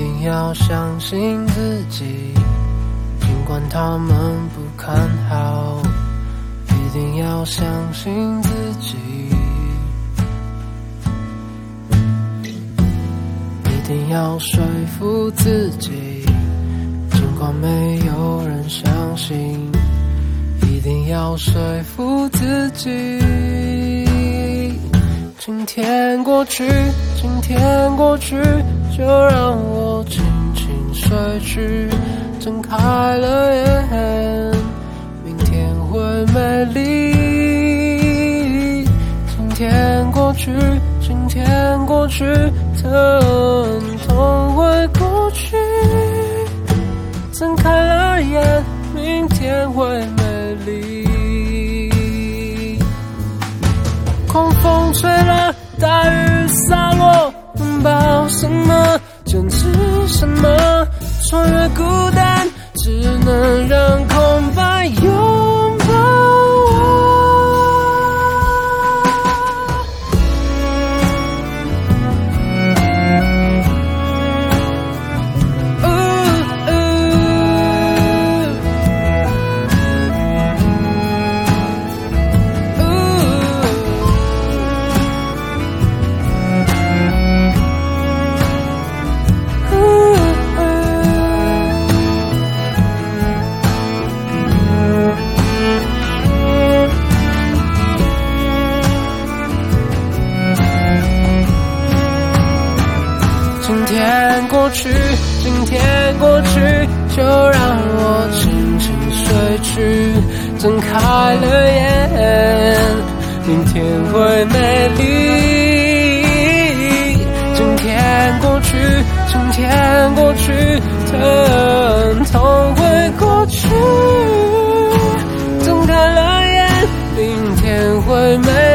一定要相信自己，尽管他们不看好。一定要相信自己，一定要说服自己，尽管没有人相信。一定要说服自己。今天过去，今天过去，就让我轻轻睡去，睁开了眼。明天会美丽。今天过去，今天过去，疼痛会过去。睁开了眼，明天会美丽。狂风吹来，拥抱什么？坚持什么？穿越孤天过去今天过去就让我轻轻睡去睁开了眼？明天会美丽。今天过去今天过去疼痛会过去睁开了眼明天会美